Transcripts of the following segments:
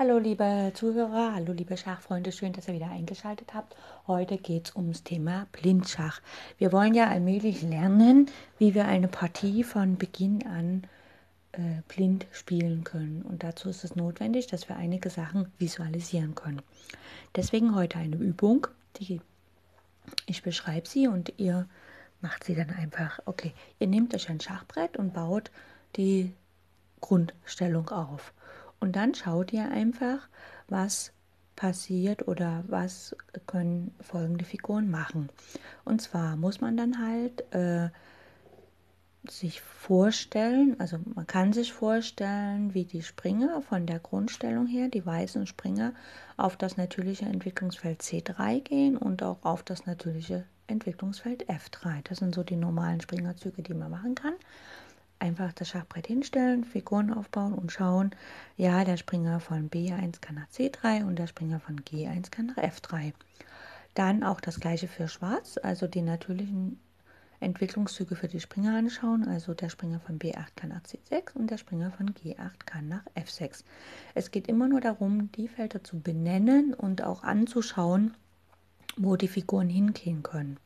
Hallo liebe Zuhörer, hallo liebe Schachfreunde, schön, dass ihr wieder eingeschaltet habt. Heute geht es ums Thema Blindschach. Wir wollen ja allmählich lernen, wie wir eine Partie von Beginn an äh, blind spielen können. Und dazu ist es notwendig, dass wir einige Sachen visualisieren können. Deswegen heute eine Übung, die ich beschreibe sie und ihr macht sie dann einfach. Okay, ihr nehmt euch ein Schachbrett und baut die Grundstellung auf. Und dann schaut ihr einfach, was passiert oder was können folgende Figuren machen. Und zwar muss man dann halt äh, sich vorstellen, also man kann sich vorstellen, wie die Springer von der Grundstellung her, die weißen Springer, auf das natürliche Entwicklungsfeld C3 gehen und auch auf das natürliche Entwicklungsfeld F3. Das sind so die normalen Springerzüge, die man machen kann einfach das Schachbrett hinstellen, Figuren aufbauen und schauen, ja, der Springer von B1 kann nach C3 und der Springer von G1 kann nach F3. Dann auch das gleiche für Schwarz, also die natürlichen Entwicklungszüge für die Springer anschauen. Also der Springer von B8 kann nach C6 und der Springer von G8 kann nach F6. Es geht immer nur darum, die Felder zu benennen und auch anzuschauen, wo die Figuren hingehen können.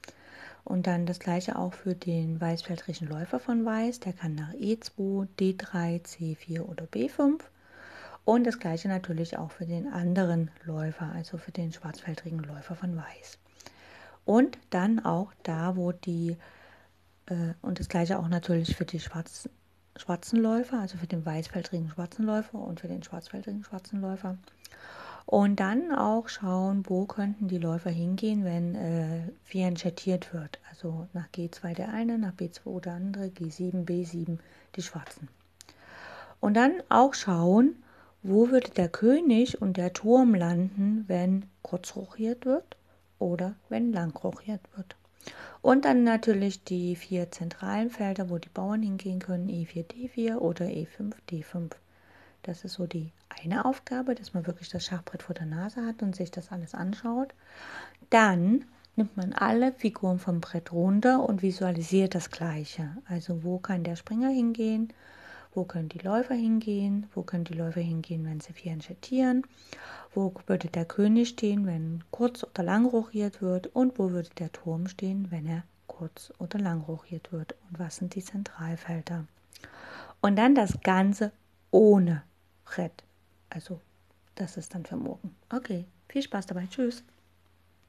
Und dann das gleiche auch für den weißfeldrigen Läufer von Weiß. Der kann nach E2, D3, C4 oder B5. Und das gleiche natürlich auch für den anderen Läufer, also für den schwarzfeldrigen Läufer von Weiß. Und dann auch da, wo die, äh, und das gleiche auch natürlich für die schwarzen, schwarzen Läufer, also für den weißfeldrigen schwarzen Läufer und für den schwarzfeldrigen schwarzen Läufer. Und dann auch schauen, wo könnten die Läufer hingehen, wenn äh, fianchettiert wird. Also nach G2 der eine, nach B2 der andere, G7, B7 die Schwarzen. Und dann auch schauen, wo würde der König und der Turm landen, wenn kurz rochiert wird oder wenn lang rochiert wird. Und dann natürlich die vier zentralen Felder, wo die Bauern hingehen können, E4, D4 oder E5, D5. Das ist so die eine Aufgabe, dass man wirklich das Schachbrett vor der Nase hat und sich das alles anschaut. Dann nimmt man alle Figuren vom Brett runter und visualisiert das Gleiche. Also wo kann der Springer hingehen, wo können die Läufer hingehen, wo können die Läufer hingehen, wenn sie fianchettieren, wo würde der König stehen, wenn kurz oder lang rochiert wird und wo würde der Turm stehen, wenn er kurz oder lang rochiert wird und was sind die Zentralfelder. Und dann das Ganze ohne Brett. Also, das ist dann für morgen. Okay, viel Spaß dabei. Tschüss.